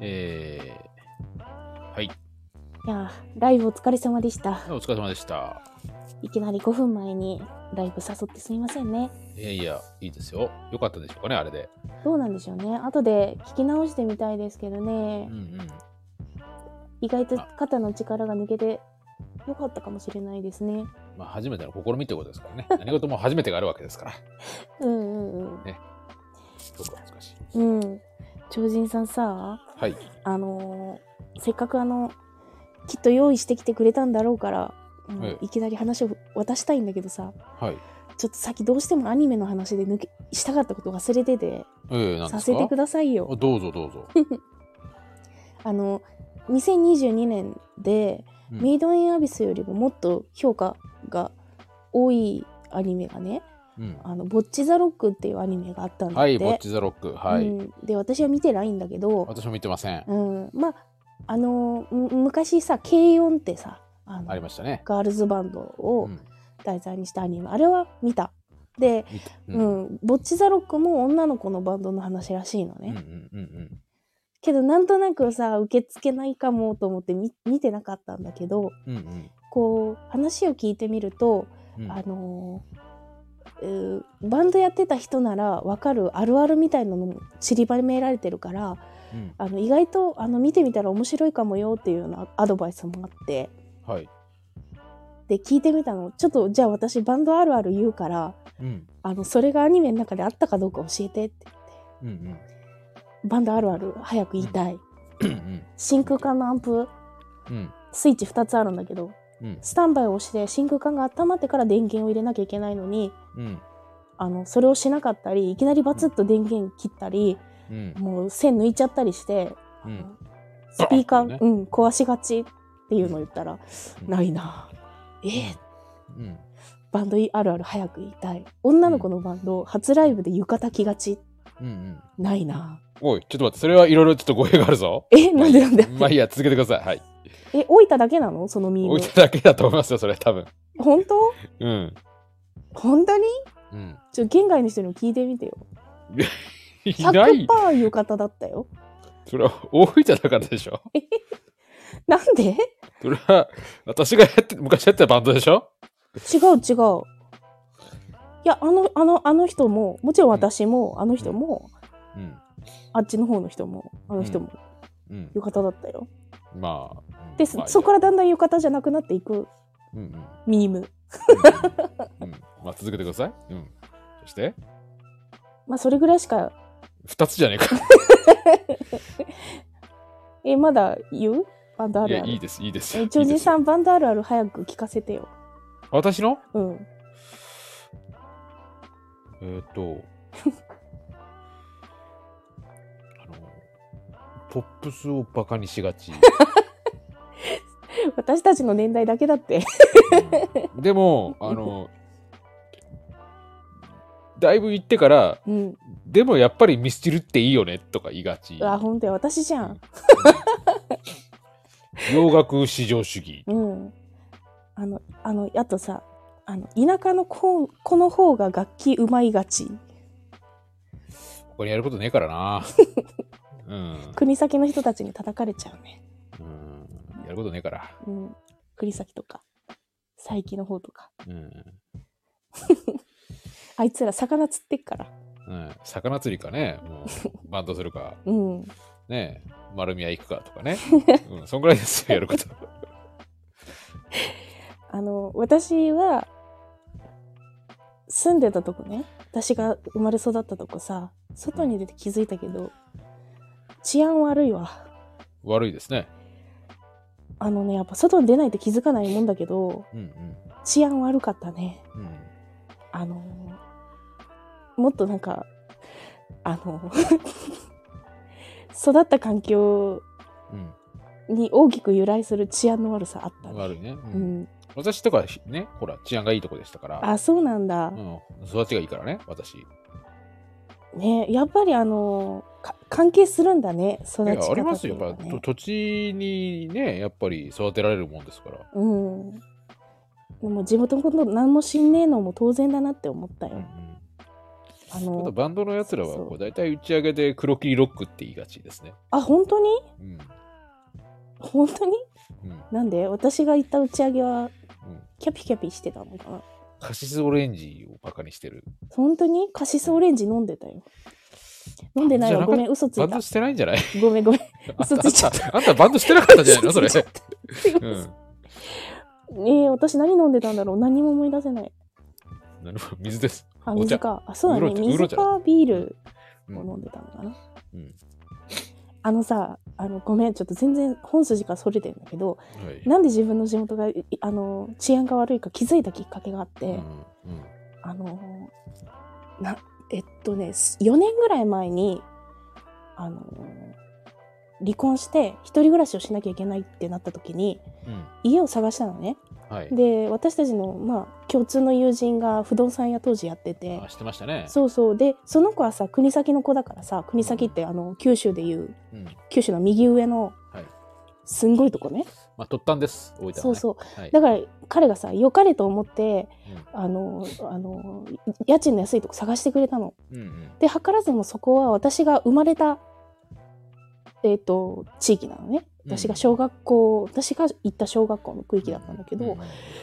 えー、はい。いやー、ライブお疲れ様でした。お疲れ様でした。いきなり5分前にライブ誘ってすみませんね。いやいや、いいですよ。よかったでしょうかね、あれで。どうなんでしょうね。後で聞き直してみたいですけどねうん。うん。意外と肩の力が抜けてよかったかもしれないですね。まあ、初めての試みってことですからね。何事も初めてがあるわけですから。うんうんうん。どこが難しい。うん。超人さんさ、はい。あのーせっかくあの、きっと用意してきてくれたんだろうから、うんええいきなり話を渡したいんだけどさ、はい。ちょっとさっきどうしてもアニメの話で抜けしたかったこと忘れてて、ええなんですか？させてくださいよ。あどうぞどうぞ。あの2022年で、うんメイド・イン・アビスよりももっと評価が多いアニメがねうん「あのボッチ・ザ・ロック」っていうアニメがあったんだって、はい、ボッチザロック。はい。うん、で私は見てないんだけど、私も見てません。うん、まああのむ昔さ軽音ってさあのありましたね。ガールズバンドうをん。題材にしたアニメ、あれは見たで、見たううんん。ボッチ・ザ・ロックも女の子のバンドの話らしいのね、うんうんうんけどなんとなくさ受け付けないかもと思って見見てなかったんだけどうん。うんこう話を聞いてみると、うんうん。あのーバンドやってた人なら分かるあるあるみたいなのも散りばめられてるからうんあの意外とあの見てみたら面白いかもよっていうようなアドバイスもあってはい。で聞いてみたのちょっとじゃあ私バンドあるある言うからうん。あのそれがアニメの中であったかどうか教えてってうんうん。バンドあるある早く言いたい、うん真空管のアンプうん。スイッチ2つあるんだけどうん。スタンバイをして真空管が温まってから電源を入れなきゃいけないのにうん。あのそれをしなかったりいきなりバツッと電源切ったり、うん。もう線抜いちゃったりして、うん。スピーカー、バーンってうん、壊しがちっていうのを言ったら、うんないなえーうん。バンドあるある早く言いたい女の子のバンド、初ライブで浴衣着がちうんうん。ないなおい、ちょっと待って、それはいろいろちょっと語弊があるぞ。えなんでなんで？まあいいや、続けてください。はい。え置いただけなの？そのミーム置いただけだと思いますよ、それ、多分。本当？うん。本当に？うん。ちょ県外の人にも聞いてみてよいない100%浴衣だったよそれは置いただからでしょ？なんで？それは、私がやって、昔やってたバンドでしょ？違う違ういやあのあのあの人ももちろん私も、あの人もうん。あっちの方の人もあの人もうん。浴衣だったよ、まあ。で、まあそこからだんだん浴衣じゃなくなっていくうんうん。ミームうん。うん まあ、続けてください。うん。そして、まあそれぐらいしか二つじゃねえか。えまだ言う？バンドあるあるいいです、いいです。え超人さん。んバンドあるある早く聞かせてよ私の？うんえーっと、ポップスをバカにしがち。私たちの年代だけだってうんでも、あの、だいぶ言ってから、うんでもやっぱりミスチルっていいよねとか言いがち。あ本当や私じゃん洋楽至上主義。うんあのあのあとさあの田舎の子子の方が楽器うまいがちこれやることねえからな。うん。国先の人たちに叩かれちゃうねうん。やることねえから。うん国先とか佐伯の方とかうん。あいつら魚釣ってっからうん、魚釣りかね、もうバンドするか、うんね、丸宮行くかとかね。うん、そんぐらいですよ、やること。あの私は住んでたとこね私が生まれ育ったとこさ外に出て気づいたけど治安悪いわ。悪いですね。あのねやっぱ外に出ないと気づかないもんだけどうんうん。治安悪かったね。うん。あのもっとなんかあの 育った環境に大きく由来する治安の悪さあったうん、ね。悪いね、ううん。ん私とかね、ほら、治安がいいとこでしたから、あそうなんだ。う、ん、育ちがいいからね、私。いねやっぱりあのか関係するんだね育ちや、方ありますよ。やっぱ、土地にね、やっぱり育てられるもんですから。うんでも地元のこと何も知んねえのも当然だなって思ったようんうんあのバンドのやつらはこう大体打ち上げで黒切りロックって言いがちですね。あ本当に？うん。本当に？うん。なんで？私が行った打ち上げはうんキャピキャピしてたのかな？カシスオレンジをバカにしてる。本当に？カシスオレンジ飲んでたよ飲んでないわ。ごめん嘘ついた。バンドしてないんじゃない？ごめんごめん。嘘ついちゃっあんたバンドしてなかったんじゃないの？それ。うん。えー、私何飲んでたんだろう？何も思い出せない。なるほど水です。あ水か。あそうだね。水かビールうん。を飲んでたのかな、うん。あのさあのごめんちょっと全然本筋からそれてるんだけどはい。なんで自分の地元がいあの治安が悪いか気づいたきっかけがあって、うんうん。あのなえっとね4年ぐらい前にあの離婚して一人暮らしをしなきゃいけないってなった時にうん家を探したのねはい。で私たちのまあ共通の友人が不動産屋当時やっててあしてましたね。そうそうでその子はさ国先の子だからさ国先ってあの九州でいううん。九州の右上のはい。すんごいとこねまあ、突端です。大分は、ね。そうそうう。はい。だから彼がさ良かれと思ってうんあのあの家賃の安いとこ探してくれたの。うんうん。で図らずもそこは私が生まれた、えー、と地域なのねうん私が小学校、私が行った小学校の区域だったんだけど、うんうん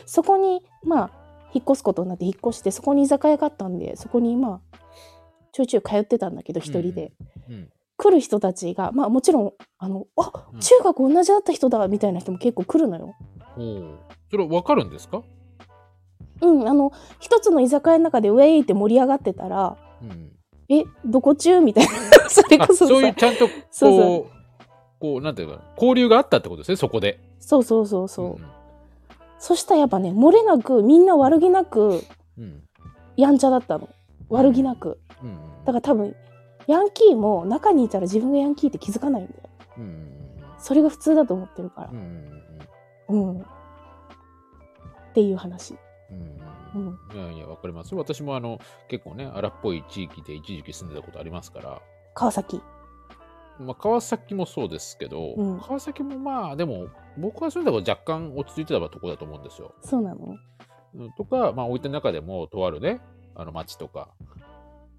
そこにまあ引っ越すことになって引っ越してそこに居酒屋があったんでそこにまあちょいちょい通ってたんだけど一人で、うん来る人たちがまあもちろんあのあうん中学同じだった人だみたいな人も結構来るのよ。おうそれわかるんですか？うん、あの一つの居酒屋の中でウェイって盛り上がってたらうん。「えどこ中?」みたいな それあこそさそういうちゃんとこう、そうそこう、なんていうか、交流があったってことですね、そこで。そうそうそうそう、んそしたらやっぱね漏れなくみんな悪気なくうん。やんちゃだったの悪気なくうん。うん。だから多分ヤンキーも中にいたら自分がヤンキーって気づかないんだようんうんそれが普通だと思ってるからうん。っていう話うん。いやいや、わかります。私もあの、結構ね、荒っぽい地域で一時期住んでたことありますから、川崎まあ、川崎もそうですけど、うん川崎もまあ、でも、僕が住んだこと若干落ち着いてたとこだと思うんですよ。そうなのうんとか、まあ、置いてる中でも、とあるね、あの町とか、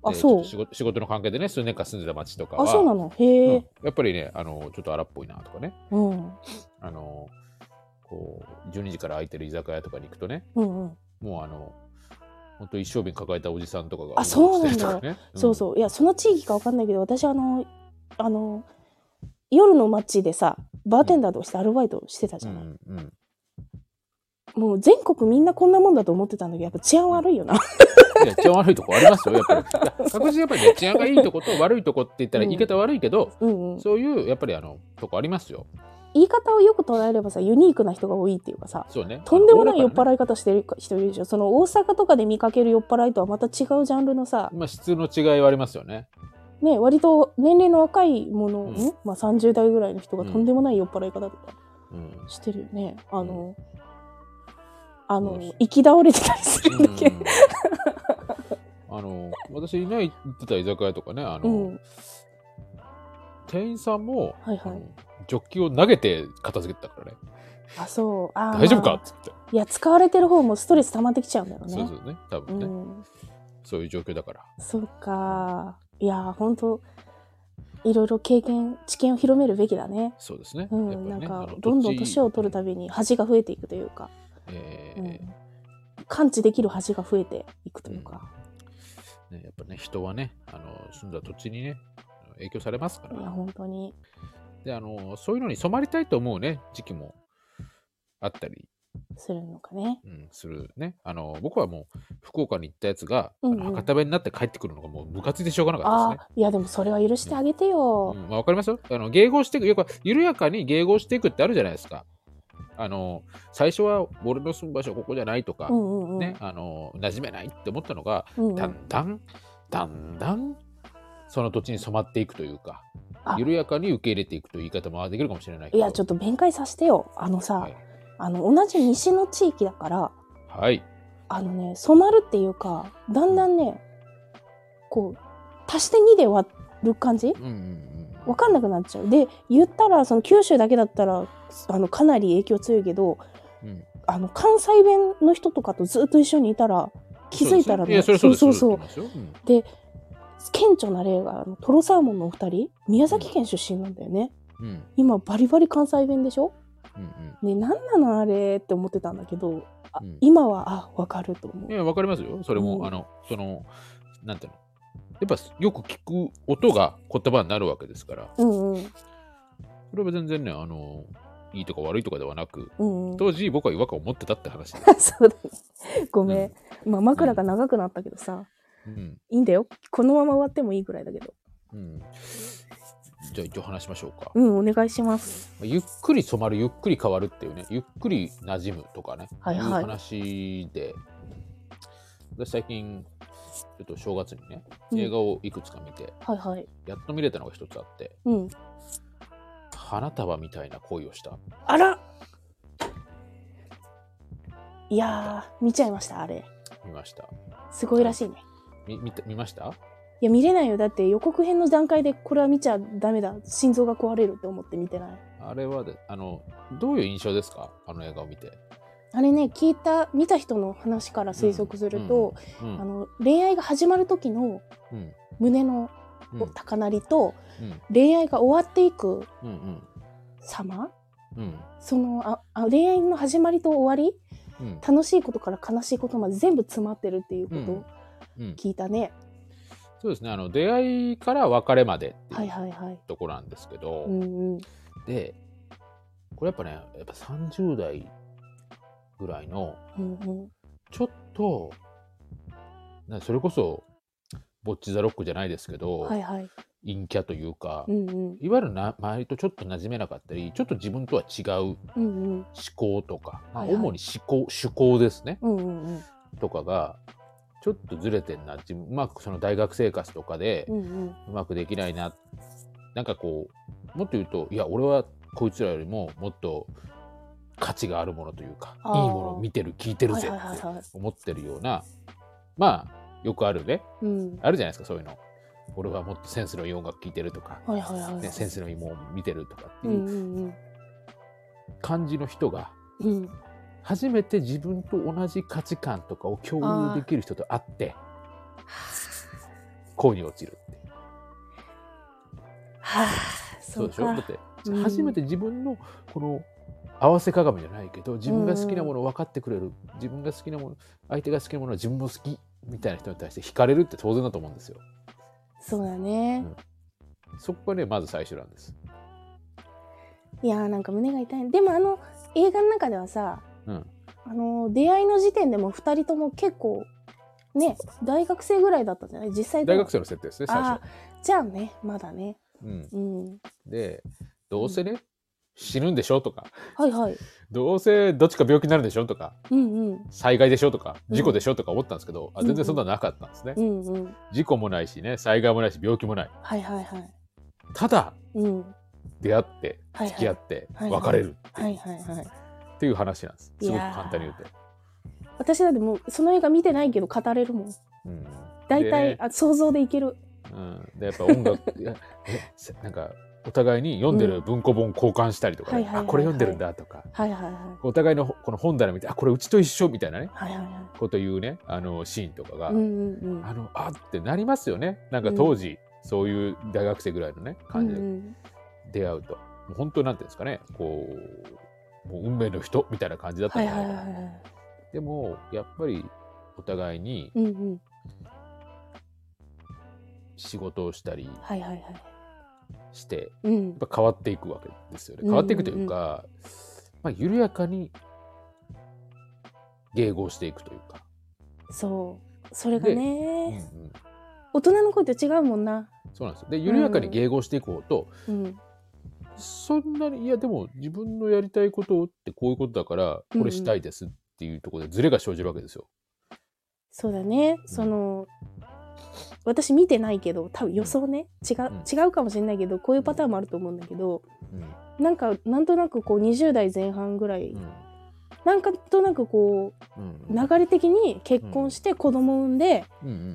あそう。仕事仕事の関係でね、数年間住んでた町とかは、あそうなの？へうん。えやっぱりね、あの、ちょっと荒っぽいなとかね、うん。あの、こう、12時から空いてる居酒屋とかに行くとね、うんうん。もうあの、本当一生瓶抱えたおじさんとかが、あそうなんだ。してるとかね。そうそう。いやその地域かわかんないけど私あのあの夜の街でさバーテンダーとしてアルバイトしてたじうゃない、んうん。もう全国みんなこんなもんだと思ってたんだけどやっぱ治安悪いよな、いや、治安悪いとこありますよ、やっぱり。確実にやっぱりね、治安がいいとこと悪いとこって言ったらうん言い方悪いけど、うんうん、そういう、やっぱりあの、とこありますよ。言い方をよく捉えればさユニークな人が多いっていうかさそうね。とんでもない酔っい。払い方してる人いるでしょその大阪とかで見かける酔っ払いとはまた違うジャンルのさまあ、質の違いはありますよね。ね割と年齢の若いもの、うんんまあ、30代ぐらいの人がとんでもない酔っ払い方とかうん。してるよね、あのあの行き倒れてたりするんだけど、あの、私ね、行ってた居酒屋とかね、あの、うん。店員さんも、はいはい。ジョッキを投げて片付けてたからね。あそう。あー大丈夫か？まあ。っつって。いや使われてる方もストレス溜まってきちゃうんだよね。そうそうね。多分ね、うん。そういう状況だから。そうか。いや本当いろいろ経験知見を広めるべきだね。そうですね。うん、ねなんかどんどん年を取るたびに恥が増えていくというか、えー。うん、感知できる恥が増えていくというか、ね、やっぱね、人はね、あの住んだ土地にね、影響されますかいやら。本当に。で、あの、そういうのに染まりたいと思うね、時期もあったり、するのかね。うん、するね。あの、僕はもう、福岡に行ったやつが、うんうん。博多弁になって帰ってくるのがもうムカついてしょうがなかあったですね。あいやでもそれは許してあげてよ、うん。まあ、わかります？よ。あの迎合していく、よく緩やかに迎合していくってあるじゃないですか。あの、最初は俺の住む場所はここじゃないとか、うんうんうんね、あの、馴染めないって思ったのが、うんうんだんだん、だんだん、その土地に染まっていくというかあ、緩やかに受け入れていくという言い方もできるかもしれない。いやちょっと弁解させてよあのさ、はい。あの同じ西の地域だからはい。あのね染まるっていうかだんだんねこう足して2で割る感じ？うんうんうん。分かんなくなっちゃう。で言ったらその九州だけだったらあのかなり影響強いけどうん。あの関西弁の人とかとずっと一緒にいたら気づいたらねそうそう。そうそうで顕著な例があのトロサーモンのお二人宮崎県出身なんだよね。うん。今バリバリ関西弁でしょ？うんね何なのあれって思ってたんだけどあうん。今はあわかると思う。うんいやわかりますよ。それも、うん。あのそのなんていうの？やっぱよく聞く音が言葉になるわけですから。うんうん。それは全然ねあのいいとか悪いとかではなくうんうん。当時僕は違和感を持ってたって話で そうだね。ごめん、まあ枕が長くなったけどさ、うん、いいんだよ。このまま終わってもいいぐらいだけど。うん、じゃあ一応話しましょうか、うんお願いします。ゆっくり染まるゆっくり変わるっていうねゆっくり馴染むとかね、はいはい。う話で。私最近ちょっと正月にねうん。映画をいくつか見て、はいはい。やっと見れたのが一つあってうん。花束みたいな恋をした。あら。いやー見ちゃいましたあれ。見ました。すごいらしいね。み見た見ました？いや見れないよ。だって予告編の段階でこれは見ちゃダメだ。心臓が壊れるって思って見てない。あれはであのどういう印象ですか？あの映画を見て、あれね聞いた見た人の話から推測すると、うんあの恋愛が始まる時のうん。胸のうん。高鳴りと、うん。恋愛が終わっていくうんうん。様？うん。そのああ恋愛の始まりと終わり？うん。楽しいことから悲しいことまで全部詰まってるっていうこと？をうん。聞いたね、そうですね。あの出会いから別れまでってはいいうはいはいところなんですけど、うんうん。でこれやっぱねやっぱ30代ぐらいのうんう。んちょっとなそれこそボッチ・ザ・ロックじゃないですけど、はいはい。陰キャというか、うんうん。いわゆるな周りとちょっと馴染めなかったりちょっと自分とは違う思うんうん。考とか、まあはいはい。主に思考趣向ですね。うんうんうん。とかがちょっとずれてんな自分うまくその大学生活とかでうんうん。うまくできないな。なんかこうもっと言うといや俺はこいつらよりももっと価値があるものというかいいものを見てる聞いてるぜって思ってるようなまあよくあるね。うん。あるじゃないですかそういうの。俺はもっとセンスのいい音楽聴いてるとか、はいはいはいはい。ね、センスのいいものを見てるとかってういう感じの人がうん。うん初めて自分と同じ価値観とかを共有できる人と会って恋に落ちるっていう。はあそそうでしょ？だってうん。初めて自分のこの合わせ鏡じゃないけど自分が好きなものを分かってくれる、自分が好きなもの相手が好きなものは自分も好きみたいな人に対して惹かれるって当然だと思うんですよ。そうだね、そこがねまず最初なんです。いやーなんか胸が痛い。でもあの映画の中ではさうん、あの出会いの時点でも2人とも結構ね大学生ぐらいだったんじゃない？実際大学生の設定ですね最初。あ。じゃあねまだね。うん、うん。でどうせね、死ぬんでしょとか。はいはい。どうせどっちか病気になるでしょとか。うんうん。災害でしょとか。うん。事故でしょとか思ったんですけど、あ全然そんなのなかったんですね。うんうん。事故もないしね災害もないし病気もない。はいはいはい。ただうん。出会ってはい付き合ってはいはい。別れるはいはいはい。っていう話なんです。すごく簡単に言うと。私だってもうその映画見てないけど語れるもん。うん。大体、であ想像でいける。うん、でやっぱ音楽なんかお互いに読んでる文庫本交換したりとかね、はいはいはいはい。あこれ読んでるんだとか。はいはいはい。お互いのこの本棚見てあこれうちと一緒みたいなね。はいはいはい。こと言うねあのシーンとかが、うんうんうん。あのあってなりますよね。なんか当時、そういう大学生ぐらいのね感じで。うんうん出会うと、もう本当なんていうんですかね。こうもう運命の人みたいな感じだったはいはんじゃない。いかな、はいはい。でもやっぱりお互いにうんうん。仕事をしたりはいはいはいしてうん。やっぱ変わっていくわけですよね。うん変わっていくというか、まあ、緩やかに迎合していくというか、そう。それがうんうねん、大人の声と違うもんな。そうなんですよ。で緩やかに迎合していこうと、うん。そんなにいやでも自分のやりたいことってこういうことだからこれしたいですっていうところでズレが生じるわけですよ。そうだね。その私見てないけど多分予想ね違う、うん。違うかもしれないけどこういうパターンもあると思うんだけどうん。なんかなんとなくこう20代前半ぐらい、うん。なんかとなくこう流れ的に結婚して子供を産んで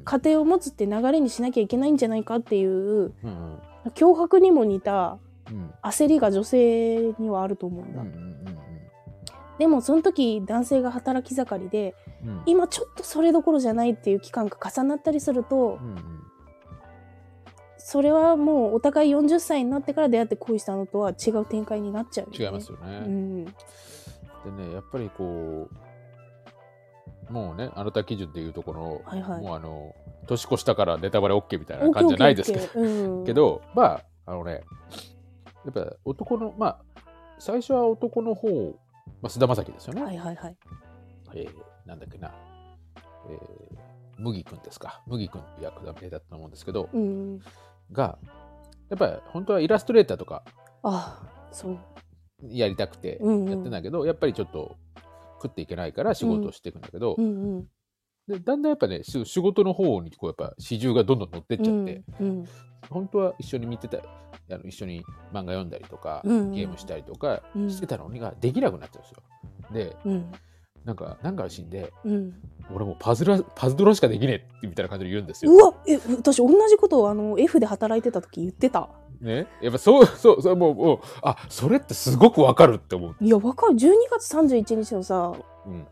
家庭を持つって流れにしなきゃいけないんじゃないかっていう脅迫にも似たうん。焦りが女性にはあると思うんだ、でもその時男性が働き盛りでうんうん今ちょっとそれどころじゃないっていう期間が重なったりするとうんうんそれはもうお互い40歳になってから出会って恋したのとは違う展開になっちゃうよね。違いますよね。うん。でねやっぱりこうもうねあなた基準でいうところ、はいはいもうあの年越したからネタバレ OK みたいな感じじゃないですけどうんけどまああのねやっぱ男のまあ最初は男の方、まあ、菅田将暉ですよね、はいはいはい。えーなんだっけな、えー麦君ですか麦君っていう役名だったと思うんですけど、うん。がやっぱり本当はイラストレーターとかあそう。やりたくてうんうんやってんだけど、やっぱりちょっと食っていけないから仕事をしていくんだけど、うんうん。でだんだんやっぱねし仕事の方にこうやっぱ始終がどんどん乗ってっちゃって、うん本当は一緒に見てたあの一緒に漫画読んだりとか、うんうんゲームしたりとかうんしてたのにができなくなっちゃうんですよ。でうんなんかなんかのシーンでうん。俺もうパズルパズドラしかできねえってみたいな感じで言うんですよ。うわえ私同じことをあの F で働いてた時言ってた？ね、やっぱそう そうそうもうもうあそれってすごくわかるって思う。いやわかる12月31日のさうん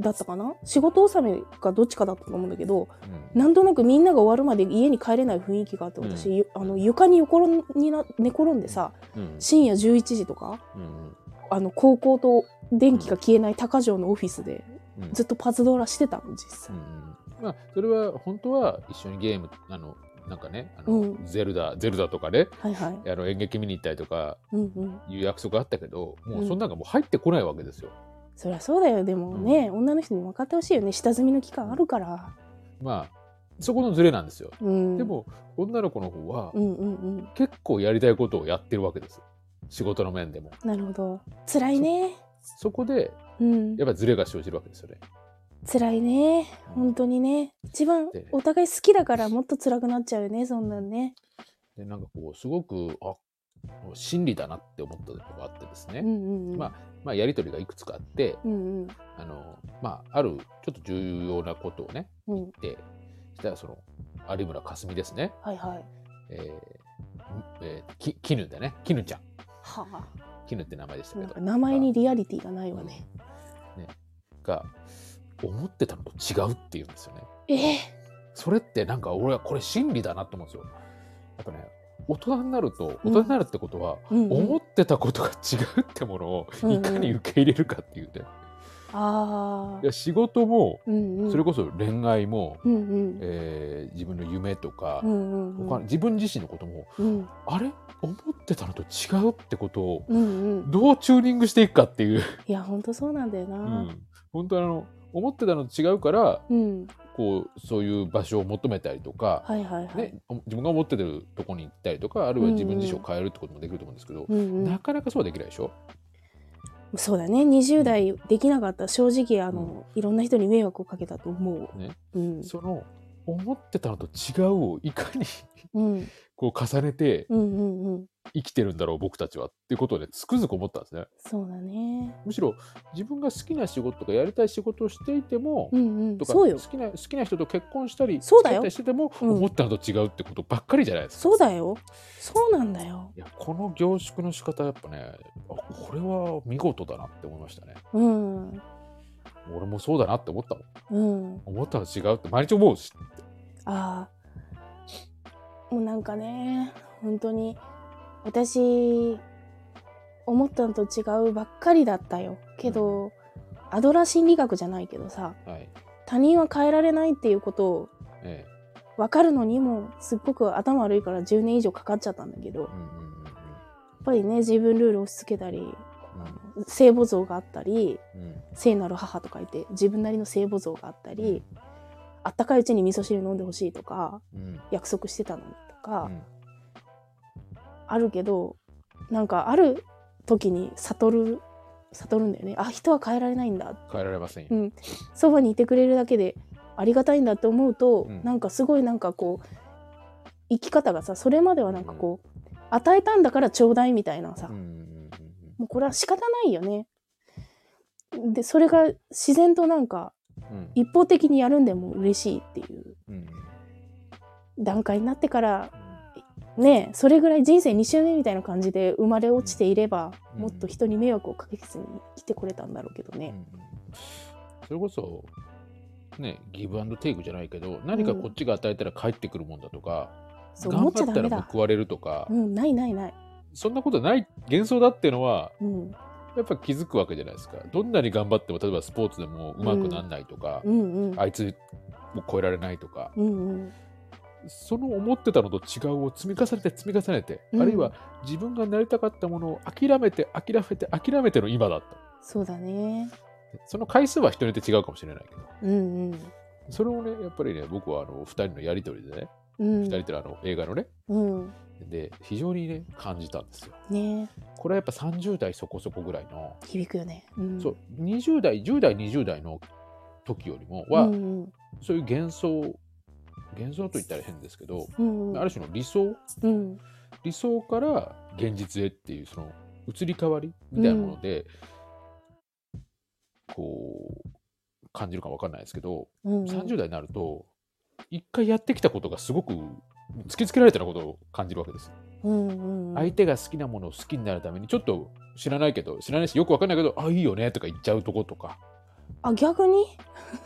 だったかな？仕事納めかどっちかだったと思うんだけどうんなんとなくみんなが終わるまで家に帰れない雰囲気があって私、ゆあの床に横にな寝転んでさうん深夜11時とかうんあの高校と電気が消えない高城のオフィスでうんずっとパズドラしてたの実う際。んまあそれは本当は一緒にゲームあのなんかねあの、うんゼルダゼルダとかねはいはい。あの演劇見に行ったりとかうんうん。いう約束あったけどもうそんなんがもう入ってこないわけですよ。そりゃそうだよでもね、女の人に分かってほしいよね下積みの期間あるから。まあそこのズレなんですよ。うん、でも女の子の方はうんうんうん結構やりたいことをやってるわけです仕事の面でも。なるほど辛いねそこでうんやっぱズレが生じるわけですよね。辛いね本当にね一番でお互い好きだからもっと辛くなっちゃうよねそんなんね。でなんかこうすごくあ真理だなって思ったことがあってですね、うんうんうん。ままあ、やり取りがいくつかあってうんうんあの、まあ、あるちょっと重要なことをねうん言ってそしたらその有村架純ですね、はいはい。えーえーき絹でね絹ちゃんはあ。絹って名前でしたけど。名前にリアリティがないわね。が思ってたのと違うって言うんですよね。ええ。それってなんか俺はこれ真理だなと思うんですよ。やっぱね大人になると大人になるってことは、うんうん。思ってたことが違うってものをうんうん。いかに受け入れるかっていうね、ああいや。仕事もうんうん。それこそ恋愛も、うんうん。えー自分の夢とかう、んうんうん他自分自身のこともうんあれ？思ってたのと違うってことをうんうん。どうチューニングしていくかっていう、いや本当そうなんだような。ん、本当あの思ってたのと違うからうん。こうそういう場所を求めたりとか、はいはいはい。ね、自分が思ってるとこに行ったりとかあるいは自分自身を変えるってこともできると思うんですけど、うんうんな。かなかそうはできないでしょ、そうだね。20代できなかった。正直あの、いろんな人に迷惑をかけたと思う。ね。うん。その思ってたのと違うをいかにうんこう重ねて生きてるんだろう僕たちはっていうことをねつくづく思ったんですね。そうだね。むしろ自分が好きな仕事とかやりたい仕事をしていても、うんうん。とか好きな好きな人と結婚したりそうだよ。してても、うん。思ったのと違うってことばっかりじゃないですか。そうだよ。そうなんだよ。いやこの凝縮の仕方やっぱねあこれは見事だなって思いましたね。うん。俺もそうだなって思ったもん。うん。思ったの違うって毎日思うし。ああもうなんかね本当に私思ったのと違うばっかりだったよ。けど、アドラー心理学じゃないけどさはい。他人は変えられないっていうことをえ分かるのにもすっごく頭悪いから10年以上かかっちゃったんだけどやっえうんうんうん。ぱりね自分ルールを押し付けたり聖母像があったりうん。うん聖なる母と書いて自分なりの聖母像があったり、あったかいうちに味噌汁飲んでほしいとかうん。約束してたのにとか、うん。あるけどなんかある時に悟る悟るんだよね。あ人は変えられないんだ。変えられませんよ、うん。そばにいてくれるだけでありがたいんだって思うと、うん。なんかすごいなんかこう生き方がさそれまではなんかこう、与えたんだからちょうだいみたいなさ、うんうんうん。もうこれは仕方ないよね。でそれが自然となんかうん。一方的にやるんでも嬉しいっていううん。段階になってからねそれぐらい人生2周目みたいな感じで生まれ落ちていれば、うん。もっと人に迷惑をかけずに生きてこれたんだろうけどね。それこそねギブアンドテイクじゃないけど何かこっちが与えたら返ってくるもんだとか、そう思っ頑張ったら報われるとか、うんないないない。そんなことない幻想だっていうのはうんやっぱ気づくわけじゃないですか。どんなに頑張っても例えばスポーツでもうまくなんないとか、うんうん。あいつも超えられないとかうんうん。その思ってたのと違うを積み重ねて積み重ねて、うん。あるいは自分がなりたかったものを諦めて諦めて諦めての今だった。そうだね。その回数は人によって違うかもしれないけど。うんうん。それをねやっぱりね僕はあの2人のやり取りでね、うん。2人ってあの映画のね。うん。で非常にね感じたんですよ。ね。これはやっぱ30代そこそこぐらいの、響くよね。うん。そう20代10代20代の時よりもは、うんそういう幻想幻想と言ったら変ですけど、うんうん。ある種の理想。うん。理想から現実へっていうその移り変わりみたいなもので、こう感じるか分かんないですけど、うん。30代になると一回やってきたことがすごく突きつけられたようなことを感じるわけです。うんうん相手が好きなものを好きになるためにちょっと知らないけど知らないしよく分かんないけどあいいよねとか言っちゃうとことか。あ逆に？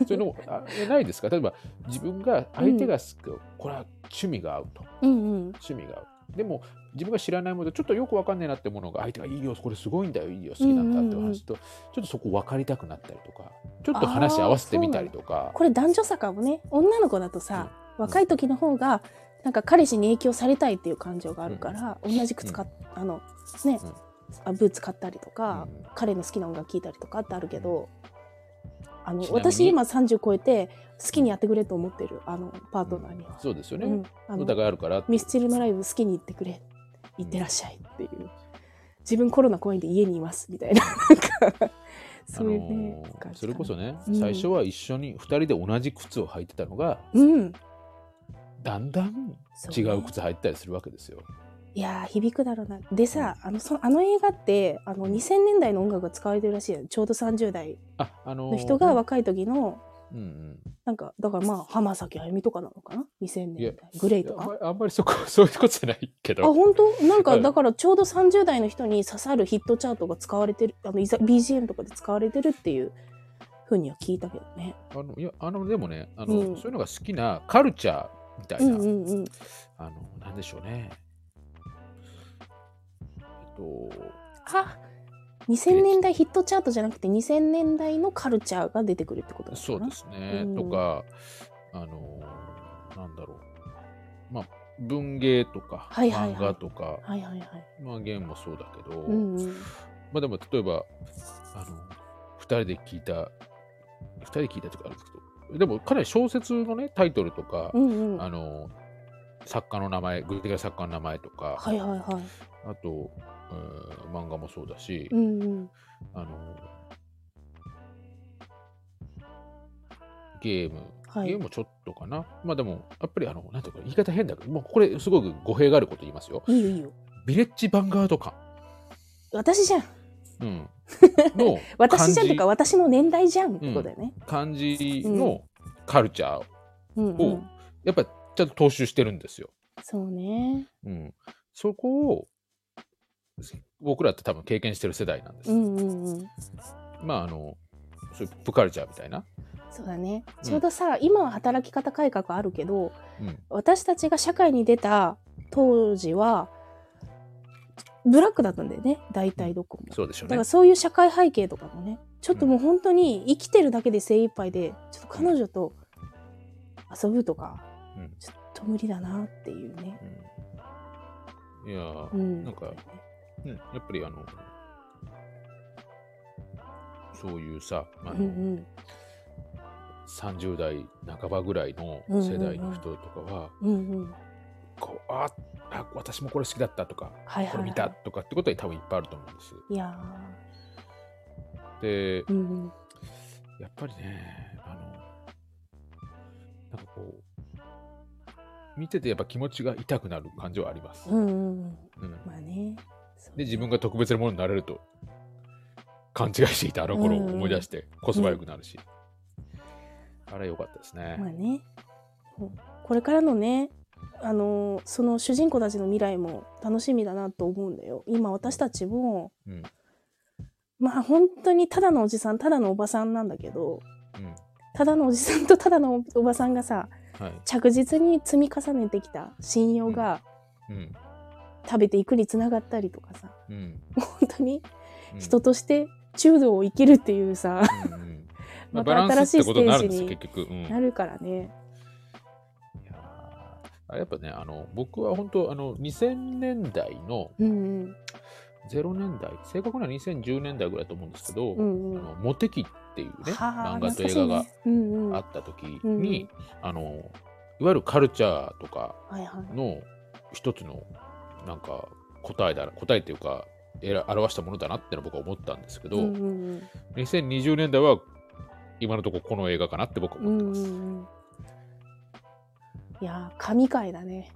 そういうのもあ ないですか？例えば自分が相手が好き、これは趣味が合うと。うんうん。趣味が合うでも自分が知らないものでちょっとよく分かんないなってものが相手がいいよこれすごいんだよいいよ好きなんだって話と、ちょっとそこ分かりたくなったりとかちょっと話合わせてみたりとか。これ男女差かもね。女の子だとさ、若い時の方がなんか彼氏に影響されたいっていう感情があるから、同じ靴買っあのね、うん。あブーツ買ったりとか、うん。彼の好きな音楽聴いたりとかってあるけど、あの私今30超えて好きにやってくれと思ってるあのパートナーに。は、そうですよね、うん。いあるからミスチルのライブ好きに行ってくれ行ってらっしゃいっていう。自分コロナ怖いんで家にいますみたいな。なんかそういうね、あのーそれこそね、うん。最初は一緒に2人で同じ靴を履いてたのがうん。だんだん違う靴履いてたりするわけですよ。いやー響くだろうな。でさあのそあの映画ってあの2000年代の音楽が使われてるらしいよ。ちょうど30代。ああの人が若い時のうんうん、なんかだからまあ浜崎あゆみとかなのかな？2000いや年代。グレイとか？あんまりそこ そういうことじゃないけあど本当？なんかはいだからちょうど30代の人に刺さるヒットチャートが使われてるあのいざ BGM とかで使われてるっていうふうには聞いたけどね。あのいやあのでもねあの、うん。そういうのが好きなカルチャーみたいな、うんうんうん。あのなんでしょうねとあ2000年代ヒットチャートじゃなくて2000年代のカルチャーが出てくるってことなのか？なそうですね、うん。とかあのなんだろう。まあ文芸とか、はいはいはい。漫画とか、はいはいはい。まあ、ゲームもそうだけど、うんうん。まあでも例えばあの2人で聞いた2人で聞いたとかあるんですけどでもかなり小説のねタイトルとか、うんうん。あの作家の名前具体的な作家の名前とか、はいはいはい。あと、えー漫画もそうだし、うんうん。あのゲーム、はい。ゲームもちょっとかな。まあでもやっぱりあのなんていうか言い方変だけどもうこれすごく語弊があること言いますよ。いいよいいよ。ビレッジヴァンガード感、私じゃん。うん、の私じゃんとか感私の年代じゃんってことだよね。じ感じのカルチャーうん、うをん、やっぱりちゃんと踏襲してるんですよ、そうね。うん、そこを僕らって多分経験してる世代なんです、うんうんうん。まああのそういうプカルチャーみたいな、そうだね。うんちょうどさ、今は働き方改革あるけど、うん、私たちが社会に出た当時は、ブラックだったんだよね。大体どこも。そうでしょうねだからそういう社会背景とかもね、ちょっともう本当に生きてるだけで精一杯で、ちょっと彼女と遊ぶとか、うんちょっと無理だなっていうね。うんいやー、うん。なんかうん、やっぱりあのそういうさあの、うんうん。30代半ばぐらいの世代の人とかは、うんうん。こうああ私もこれ好きだったとか、はいはい、はい。これ見たとかってことは多分いっぱいあると思うんです。いやでー、うんうん。やっぱりねあのなんかこう見ててやっぱ気持ちが痛くなる感じはあります。うんうんうん。うんまあね。で自分が特別なものになれると勘違いしていたあの頃を思い出してこそばよくなるし、あれ良かったですね。まあね。うんこれからのね、あのーその主人公たちの未来も楽しみだなと思うんだよ。今私たちも、うんまあ本当にただのおじさん、ただのおばさんなんだけど、うんただのおじさんとただのおばさんがさ、はい。着実に積み重ねてきた信用がうん。食べていくにつながったりとかさうん。本当にうん人として中道を生きるっていうさ、うんうん またバランスってことになるからね。いやっぱね、あの、僕は本当、あの、2000年代のうんうん0年代、正確には2010年代ぐらいだと思うんですけど、うんうんあのモテキっていうね、はあ漫画と映画があった時に、うんあの、いわゆるカルチャーとかの一つの、なんか、答えだ、答えっていうか、えら表したものだなってのは僕は思ったんですけど、うんうん2020年代は今のところこの映画かなって僕はうん思ってます。うんうんいやー神回だね。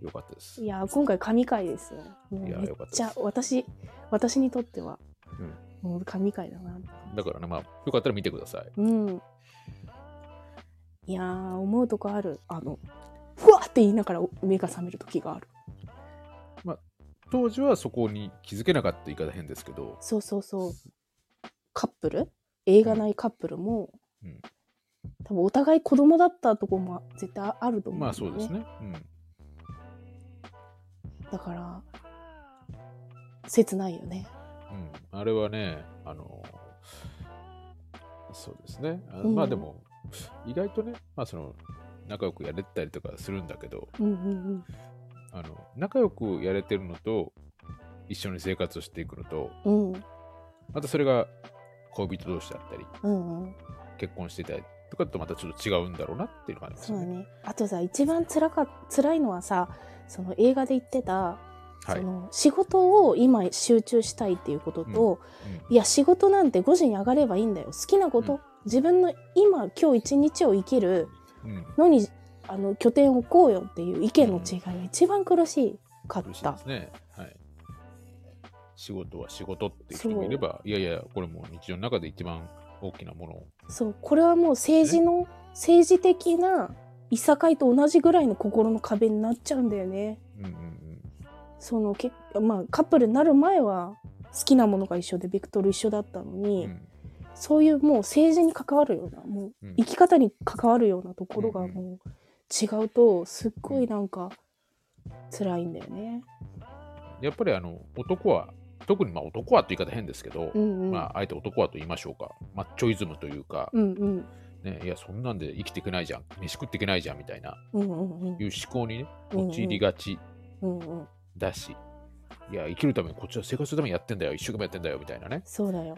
よかったです。いやー今回神回ですよ。いやめっちゃ私私にとっては。うんもう神回だな。だからね、まあ、よかったら見てください。うん。いやー思うとこある。あのふわって言いながら目が覚める時がある。当時はそこに気づけなかった言い方変ですけど、そうそうそう。カップル？映画内カップルも、うん。多分お互い子供だったとこも絶対あると思うんだよまあそうですね。うん。だから切ないよね。うん、あれはね、あのそうですね。あうん。まあでも、意外とね、まあその、仲良くやれたりとかするんだけど、あの仲良くやれてるのと、一緒に生活をしていくのと、うん。うんまたそれが恋人同士だったり、うんうん。結婚してたりとかとまたちょっと違うんだろうなっていうのがありますよね。そうだね。あとさ一番辛か辛いのはさその映画で言ってた、はい。その仕事を今集中したいっていうことと、うん。いや仕事なんて5時に上がればいいんだよ。好きなこと、うん。自分の今今日一日を生きるうん。のにあの拠点を置こうよっていう意見の違いが一番苦しかった。ね。はい。仕事は仕事っていう人もいれば、いやいや、これもう日常の中で一番大きなもの。を。そう。これはもう政治の政治的ないさかいと同じぐらいの心の壁になっちゃうんだよね。うんうんうん。そのけまあカップルになる前は好きなものが一緒でベクトル一緒だったのに、うん。そういうもう政治に関わるようなもううん。生き方に関わるようなところがもう違うとすっごいなんか辛いんだよね。やっぱりあの男は、特にまあ男はという言い方変ですけど、うんうん。まあ、あえて男はと言いましょうか、マッチョイズムというか、うんうん。ね、いや、そんなんで生きていけないじゃん、飯食っていけないじゃんみたいな、うんうんうん。いう思考にね、陥りがち。うんうんだし、いや、生きるためにこっちは生活するためにやってんだよ、一生懸命やってんだよみたいなね。そうだよ。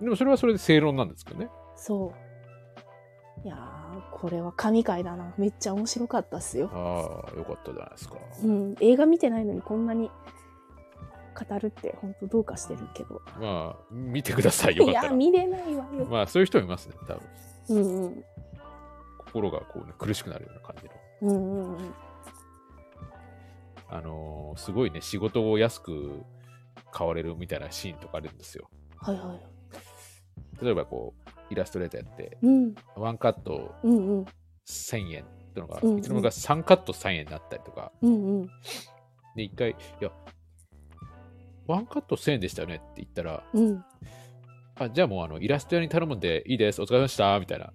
でもそれはそれで正論なんですけどね。そう。いやーこれは神回だな。めっちゃ面白かったっすよ。ああ、よかったじゃないですか。うん、映画見てないのにこんなに語るって本当どうかしてるけど。まあ、見てください、よかいや、ったら。見れないわよ。まあ、そういう人もいますね、多分。うんうん。心がこう、ね、苦しくなるような感じの。うんうんうん。あのーすごいね、仕事を安く買われるみたいなシーンとかあるんですよ。はいはい。例えばこう、イラストレーターやって、うん。ワンカットうんうん1000円ってのが、うんうん。いつの間にか3カット3円になったりとか、うんうん。で、一回、いや、ワンカット1000円でしたよねって言ったら、うん。あ、じゃあもうあのイラスト屋に頼むんでいいです、お疲れ様でした、みたいな、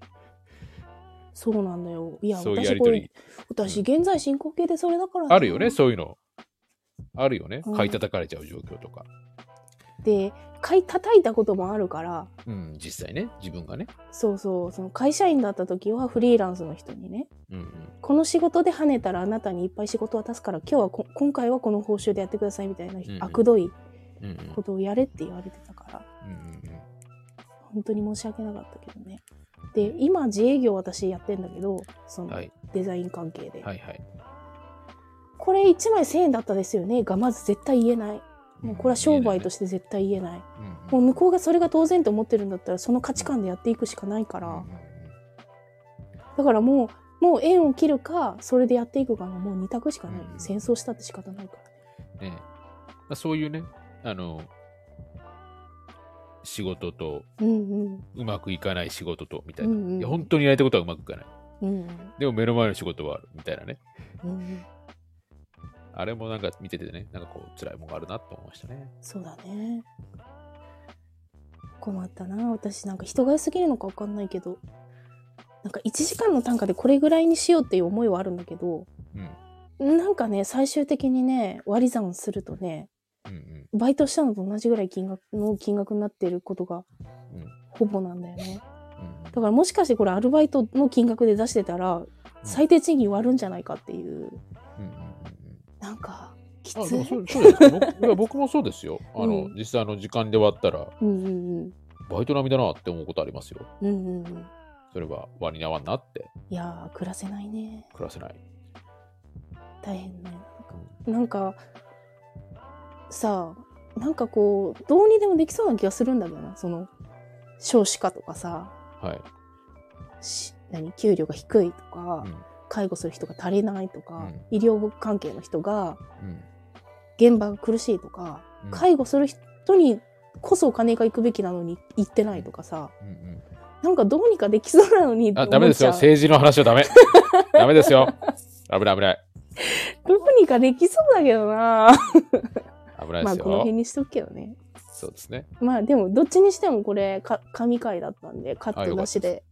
そうなんだよ。いや、そういうや私これりとり、私現在進行形でそれだからなあるよね、そういうの。あるよね。うん、買い叩かれちゃう状況とか。で、買い叩いたこともあるから、うん、実際ね、自分がね。そうそう、その会社員だった時はフリーランスの人にね、うんうん。この仕事で跳ねたらあなたにいっぱい仕事渡すから、今日はこ今回はこの報酬でやってくださいみたいな、んうん。悪どいうんうん。ことをやれって言われてたから、うんうん。本当に申し訳なかったけどね。で、今自営業私やってんだけど、そのデザイン関係で。はいはい。これ1枚1000円だったですよね。がまず絶対言えない。もうこれは商売として絶対言えない。もう向こうがそれが当然と思ってるんだったらその価値観でやっていくしかないから、うんうんうん。だからもうもう縁を切るかそれでやっていくかのもう二択しかない、うん戦争したって仕方ないからね。ねまあ、そういうね、あの、仕事と、うまくいかない仕事と、みたいな。いや、本当にやりたいことはうまくいかない。うんでも目の前の仕事はある、みたいなね。あれもなんか見ててね、なんかこう、辛いものがあるなと思いましたね。そうだね困ったな私なんか人が良すぎるのか分かんないけどなんか1時間の単価でこれぐらいにしようっていう思いはあるんだけど、うん。なんかね、最終的にね、割り算するとね、うんうん。バイトしたのと同じぐらい金額の金額になってることがうんほぼなんだよね。うんだからもしかしてこれアルバイトの金額で出してたら、最低賃金割るんじゃないかっていう、うんなんか、きあつい。僕 いや僕もそうですよ。あの、うん実際あの時間で割ったらうんうんバイト並みだなって思うことありますよ。うん。うんうんうん。それは割に合わんなっていやー、暮らせないね。暮らせない。大変ね。なんか、さあ、なんかこう、どうにでもできそうな気がするんだけどな。その、少子化とかさ、はい。し何？給料が低いとか、うん介護する人が足りないとか、うん医療関係の人がうん現場が苦しいとか、うん介護する人にこそお金が行くべきなのに行ってないとかさうんうんなんかどうにかできそうなのにあダメですよ。政治の話はダメ。ダメですよ。危ない危ない。どうにかできそうだけどな危ないですよ。まあこの辺にしとくけどね。そうですね。まあでもどっちにしてもこれか神回だったんでカットなしで。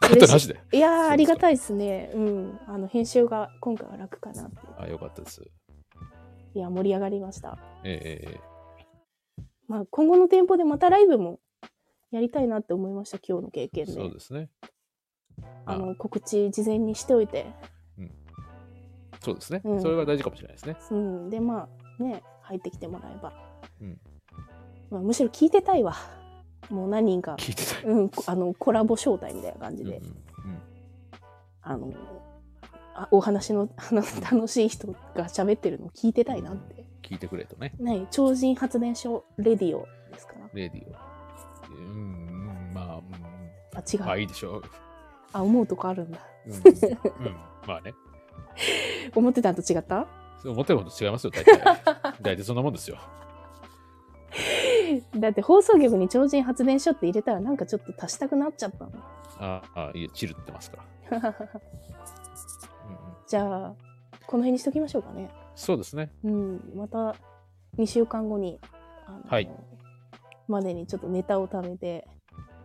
カットなしで。い。やーそうですか。ありがたいですね。うん。あの編集が今回は楽かなって。あ、よかったです。いや盛り上がりました。ええええまあ今後の店舗でまたライブもやりたいなって思いました今日の経験で。そうですね。あ。の告知事前にしておいて。そうですね、うん。それが大事かもしれないですね。うん、でまあね入ってきてもらえば、うん。まあ、むしろ聞いてたいわ。もう何人か、聞いてたい。うん、こあのコラボ招待みたいな感じで、うんうんうん。あのあお話の あの楽しい人が喋ってるのを聞いてたいなって、聞いてくれとね。ね超人発電所レディオですから。レディオ。うん、うん、まあ、うんあ違う、まあいいでしょう。あ思うとこあるんだ。うん、うん、まあね。思ってたんと違った？思ってること違いますよ、大体。大体そんなもんですよ。だって放送局に超人発電所って入れたらなんかちょっと足したくなっちゃったのああ、いえ、チルってますから。うんうん、じゃあこの辺にしときましょうかねそうですね。うん、また2週間後に、あのはいまでにちょっとネタを貯めて、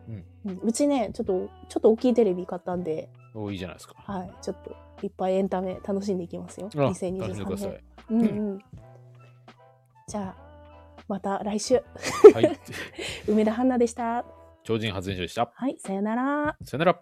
うんうんうちねちょっとちょっと大きいテレビ買ったんで、おいじゃないですか。はい、ちょっといっぱいエンタメ楽しんでいきますよ。2023年。うんうん。じゃあまた来週。はい。梅田花でした。超人発電所でした。はい、さよなら。さよなら。